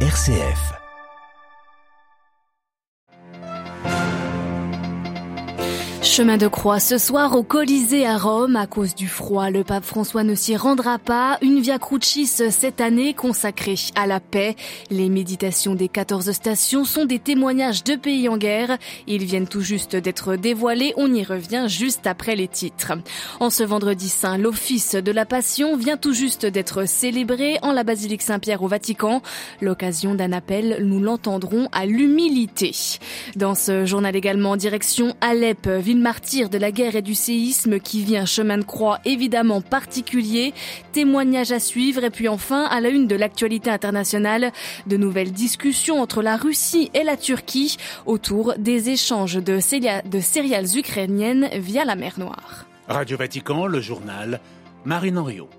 RCF. Chemin de croix ce soir au Colisée à Rome. À cause du froid, le pape François ne s'y rendra pas. Une Via Crucis cette année consacrée à la paix. Les méditations des 14 stations sont des témoignages de pays en guerre. Ils viennent tout juste d'être dévoilés. On y revient juste après les titres. En ce vendredi saint, l'office de la Passion vient tout juste d'être célébré en la basilique Saint-Pierre au Vatican. L'occasion d'un appel, nous l'entendrons à l'humilité. Dans ce journal également, direction Alep, ville martyr de la guerre et du séisme qui vit un chemin de croix évidemment particulier, témoignage à suivre et puis enfin à la une de l'actualité internationale, de nouvelles discussions entre la Russie et la Turquie autour des échanges de, de céréales ukrainiennes via la mer Noire. Radio Vatican, le journal Marine Henriot.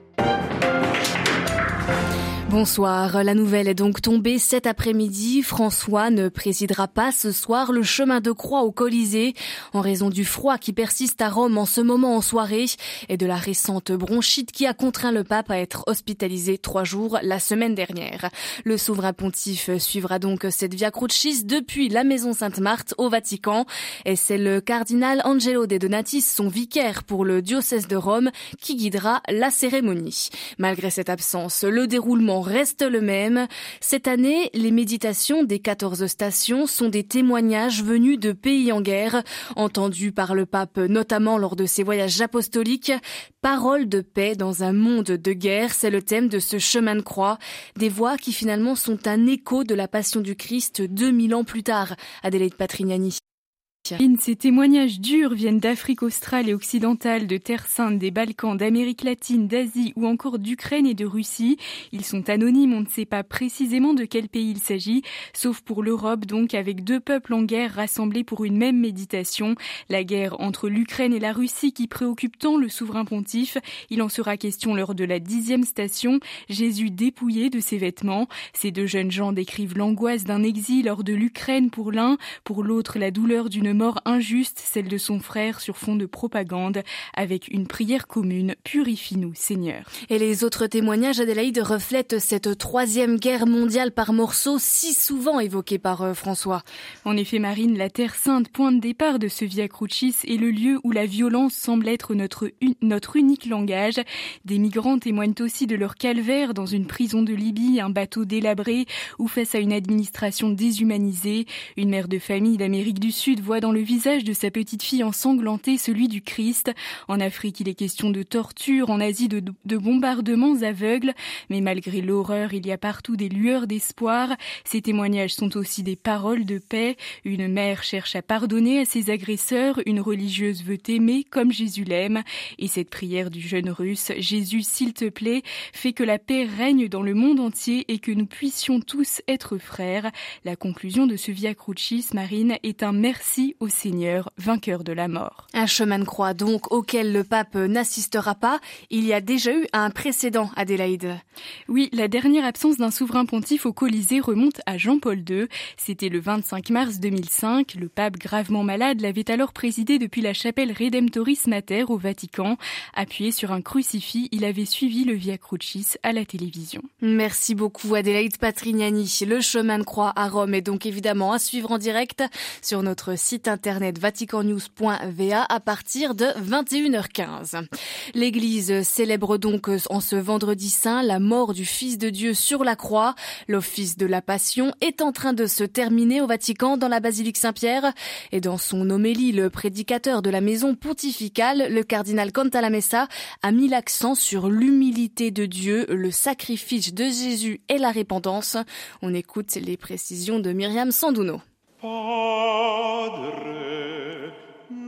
Bonsoir. La nouvelle est donc tombée cet après-midi. François ne présidera pas ce soir le chemin de croix au Colisée en raison du froid qui persiste à Rome en ce moment en soirée et de la récente bronchite qui a contraint le pape à être hospitalisé trois jours la semaine dernière. Le souverain pontife suivra donc cette Via Crucis depuis la maison Sainte-Marthe au Vatican et c'est le cardinal Angelo De Donatis, son vicaire pour le diocèse de Rome, qui guidera la cérémonie. Malgré cette absence, le déroulement reste le même. Cette année, les méditations des 14 stations sont des témoignages venus de pays en guerre, entendus par le pape notamment lors de ses voyages apostoliques. Parole de paix dans un monde de guerre, c'est le thème de ce chemin de croix. Des voix qui finalement sont un écho de la passion du Christ 2000 ans plus tard. Adélaïde Patrignani. Ces témoignages durs viennent d'Afrique australe et occidentale, de Terre Sainte, des Balkans, d'Amérique latine, d'Asie ou encore d'Ukraine et de Russie. Ils sont anonymes, on ne sait pas précisément de quel pays il s'agit, sauf pour l'Europe donc avec deux peuples en guerre rassemblés pour une même méditation. La guerre entre l'Ukraine et la Russie qui préoccupe tant le souverain pontife. Il en sera question lors de la dixième station, Jésus dépouillé de ses vêtements. Ces deux jeunes gens décrivent l'angoisse d'un exil hors de l'Ukraine pour l'un, pour l'autre la douleur d'une mort injuste, celle de son frère sur fond de propagande, avec une prière commune, purifie-nous Seigneur. Et les autres témoignages, Adélaïde, reflètent cette troisième guerre mondiale par morceaux si souvent évoquée par euh, François. En effet, Marine, la Terre Sainte, point de départ de ce Via Crucis, est le lieu où la violence semble être notre, notre unique langage. Des migrants témoignent aussi de leur calvaire dans une prison de Libye, un bateau délabré ou face à une administration déshumanisée. Une mère de famille d'Amérique du Sud voit dans dans le visage de sa petite fille ensanglantée celui du Christ. En Afrique, il est question de torture, en Asie de, de bombardements aveugles, mais malgré l'horreur, il y a partout des lueurs d'espoir. Ces témoignages sont aussi des paroles de paix. Une mère cherche à pardonner à ses agresseurs, une religieuse veut aimer comme Jésus l'aime. Et cette prière du jeune russe, Jésus, s'il te plaît, fait que la paix règne dans le monde entier et que nous puissions tous être frères. La conclusion de ce Via Crucis, Marine, est un merci au Seigneur, vainqueur de la mort. Un chemin de croix donc auquel le pape n'assistera pas. Il y a déjà eu un précédent, Adélaïde. Oui, la dernière absence d'un souverain pontife au Colisée remonte à Jean-Paul II. C'était le 25 mars 2005. Le pape gravement malade l'avait alors présidé depuis la chapelle Redemptoris Mater au Vatican. Appuyé sur un crucifix, il avait suivi le Via Crucis à la télévision. Merci beaucoup Adélaïde Patrignani. Le chemin de croix à Rome est donc évidemment à suivre en direct sur notre site internet vaticannews.va à partir de 21h15. L'église célèbre donc en ce vendredi saint la mort du Fils de Dieu sur la croix. L'office de la Passion est en train de se terminer au Vatican dans la basilique Saint-Pierre et dans son homélie, le prédicateur de la maison pontificale, le cardinal Cantalamessa, a mis l'accent sur l'humilité de Dieu, le sacrifice de Jésus et la repentance. On écoute les précisions de Myriam Sanduno.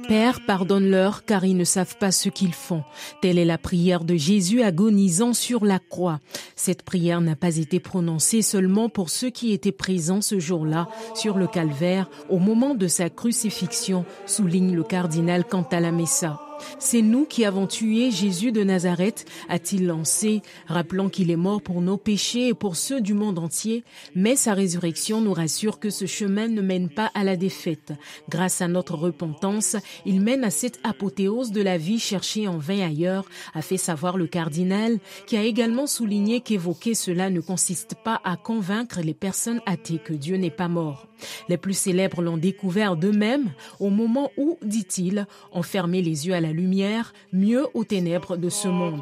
Père, pardonne-leur car ils ne savent pas ce qu'ils font. Telle est la prière de Jésus agonisant sur la croix. Cette prière n'a pas été prononcée seulement pour ceux qui étaient présents ce jour-là sur le calvaire au moment de sa crucifixion, souligne le cardinal Cantalamessa. C'est nous qui avons tué Jésus de Nazareth, a-t-il lancé, rappelant qu'il est mort pour nos péchés et pour ceux du monde entier, mais sa résurrection nous rassure que ce chemin ne mène pas à la défaite. Grâce à notre repentance, il mène à cette apothéose de la vie cherchée en vain ailleurs, a fait savoir le cardinal, qui a également souligné qu'évoquer cela ne consiste pas à convaincre les personnes athées que Dieu n'est pas mort. Les plus célèbres l'ont découvert d'eux-mêmes au moment où, dit-il, on fermait les yeux à la lumière, mieux aux ténèbres de ce monde.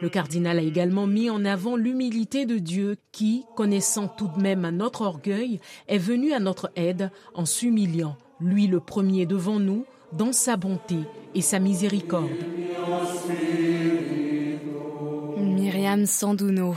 Le cardinal a également mis en avant l'humilité de Dieu qui, connaissant tout de même notre orgueil, est venu à notre aide en s'humiliant, lui le premier devant nous, dans sa bonté et sa miséricorde. Myriam Sandouno.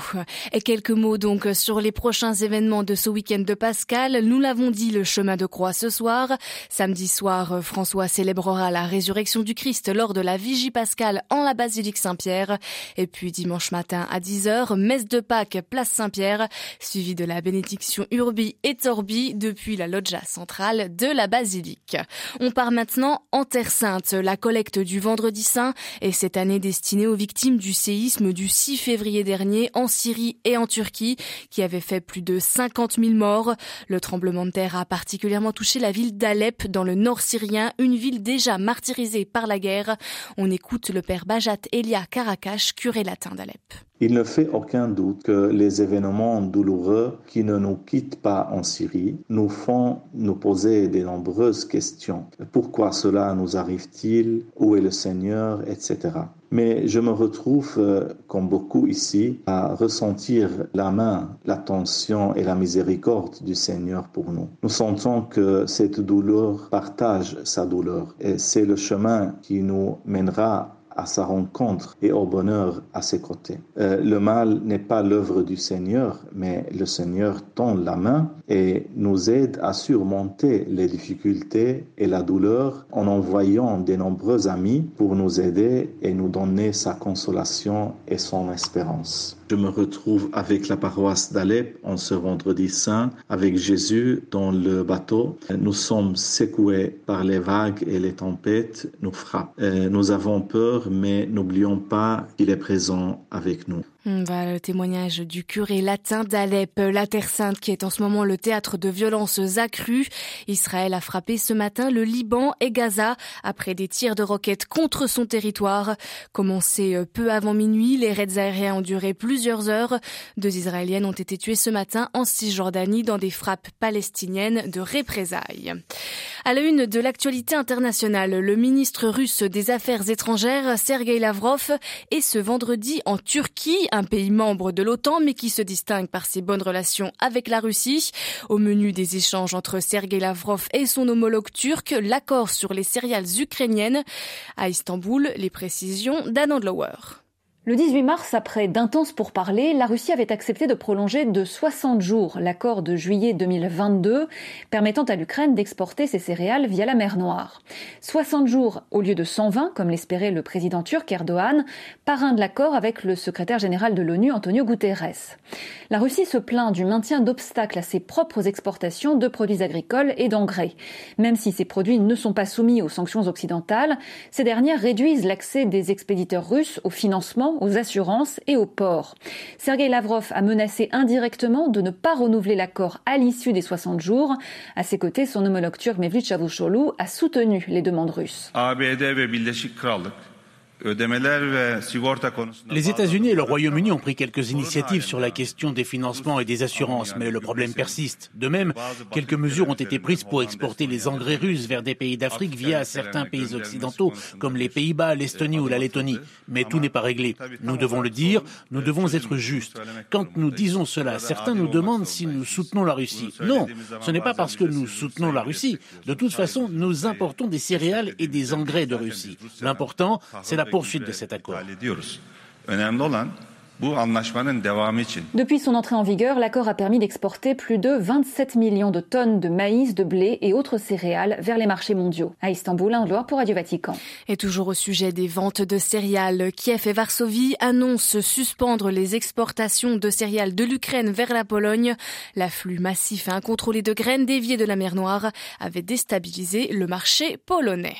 Et quelques mots donc sur les prochains événements de ce week-end de Pascal. Nous l'avons dit, le chemin de croix ce soir. Samedi soir, François célébrera la résurrection du Christ lors de la vigie pascale en la basilique Saint-Pierre. Et puis dimanche matin à 10h, messe de Pâques, place Saint-Pierre, suivi de la bénédiction Urbi et Torbi depuis la loggia centrale de la basilique. On part maintenant en Terre Sainte. La collecte du vendredi saint est cette année destinée aux victimes du séisme du 6 février dernier en Syrie et en Turquie, qui avait fait plus de 50 000 morts. Le tremblement de terre a particulièrement touché la ville d'Alep dans le nord syrien, une ville déjà martyrisée par la guerre. On écoute le père Bajat Elia Karakash, curé latin d'Alep. Il ne fait aucun doute que les événements douloureux qui ne nous quittent pas en Syrie nous font nous poser de nombreuses questions. Pourquoi cela nous arrive-t-il? Où est le Seigneur? Etc. Mais je me retrouve, euh, comme beaucoup ici, à ressentir la main, l'attention et la miséricorde du Seigneur pour nous. Nous sentons que cette douleur partage sa douleur et c'est le chemin qui nous mènera à sa rencontre et au bonheur à ses côtés. Euh, le mal n'est pas l'œuvre du Seigneur, mais le Seigneur tend la main et nous aide à surmonter les difficultés et la douleur en envoyant de nombreux amis pour nous aider et nous donner sa consolation et son espérance. Je me retrouve avec la paroisse d'Alep en ce vendredi saint, avec Jésus dans le bateau. Nous sommes secoués par les vagues et les tempêtes nous frappent. Euh, nous avons peur, mais n'oublions pas qu'il est présent avec nous. Voilà le témoignage du curé latin d'Alep, la Terre Sainte qui est en ce moment le théâtre de violences accrues. Israël a frappé ce matin le Liban et Gaza après des tirs de roquettes contre son territoire. Commencé peu avant minuit, les raids aériens ont duré plusieurs heures. Deux Israéliennes ont été tuées ce matin en Cisjordanie dans des frappes palestiniennes de représailles. À la une de l'actualité internationale, le ministre russe des Affaires étrangères, Sergei Lavrov, est ce vendredi en Turquie, un pays membre de l'OTAN, mais qui se distingue par ses bonnes relations avec la Russie. Au menu des échanges entre Sergei Lavrov et son homologue turc, l'accord sur les céréales ukrainiennes. À Istanbul, les précisions d'Anand Lower. Le 18 mars, après d'intenses pourparlers, la Russie avait accepté de prolonger de 60 jours l'accord de juillet 2022 permettant à l'Ukraine d'exporter ses céréales via la mer Noire. 60 jours au lieu de 120, comme l'espérait le président turc Erdogan, parrain de l'accord avec le secrétaire général de l'ONU Antonio Guterres. La Russie se plaint du maintien d'obstacles à ses propres exportations de produits agricoles et d'engrais. Même si ces produits ne sont pas soumis aux sanctions occidentales, ces dernières réduisent l'accès des expéditeurs russes au financement aux assurances et aux ports. Sergei Lavrov a menacé indirectement de ne pas renouveler l'accord à l'issue des 60 jours. À ses côtés, son homologue turc Mevlut Çavuşoğlu a soutenu les demandes russes. Les États-Unis et le Royaume-Uni ont pris quelques initiatives sur la question des financements et des assurances, mais le problème persiste. De même, quelques mesures ont été prises pour exporter les engrais russes vers des pays d'Afrique via certains pays occidentaux, comme les Pays-Bas, l'Estonie ou la Lettonie. Mais tout n'est pas réglé. Nous devons le dire, nous devons être justes. Quand nous disons cela, certains nous demandent si nous soutenons la Russie. Non, ce n'est pas parce que nous soutenons la Russie. De toute façon, nous importons des céréales et des engrais de Russie. L'important, c'est la poursuite de cet accord. Depuis son entrée en vigueur, l'accord a permis d'exporter plus de 27 millions de tonnes de maïs, de blé et autres céréales vers les marchés mondiaux. À Istanbul, un Loire pour Radio Vatican. Et toujours au sujet des ventes de céréales, Kiev et Varsovie annoncent suspendre les exportations de céréales de l'Ukraine vers la Pologne. L'afflux massif et incontrôlé de graines déviées de la mer Noire avait déstabilisé le marché polonais.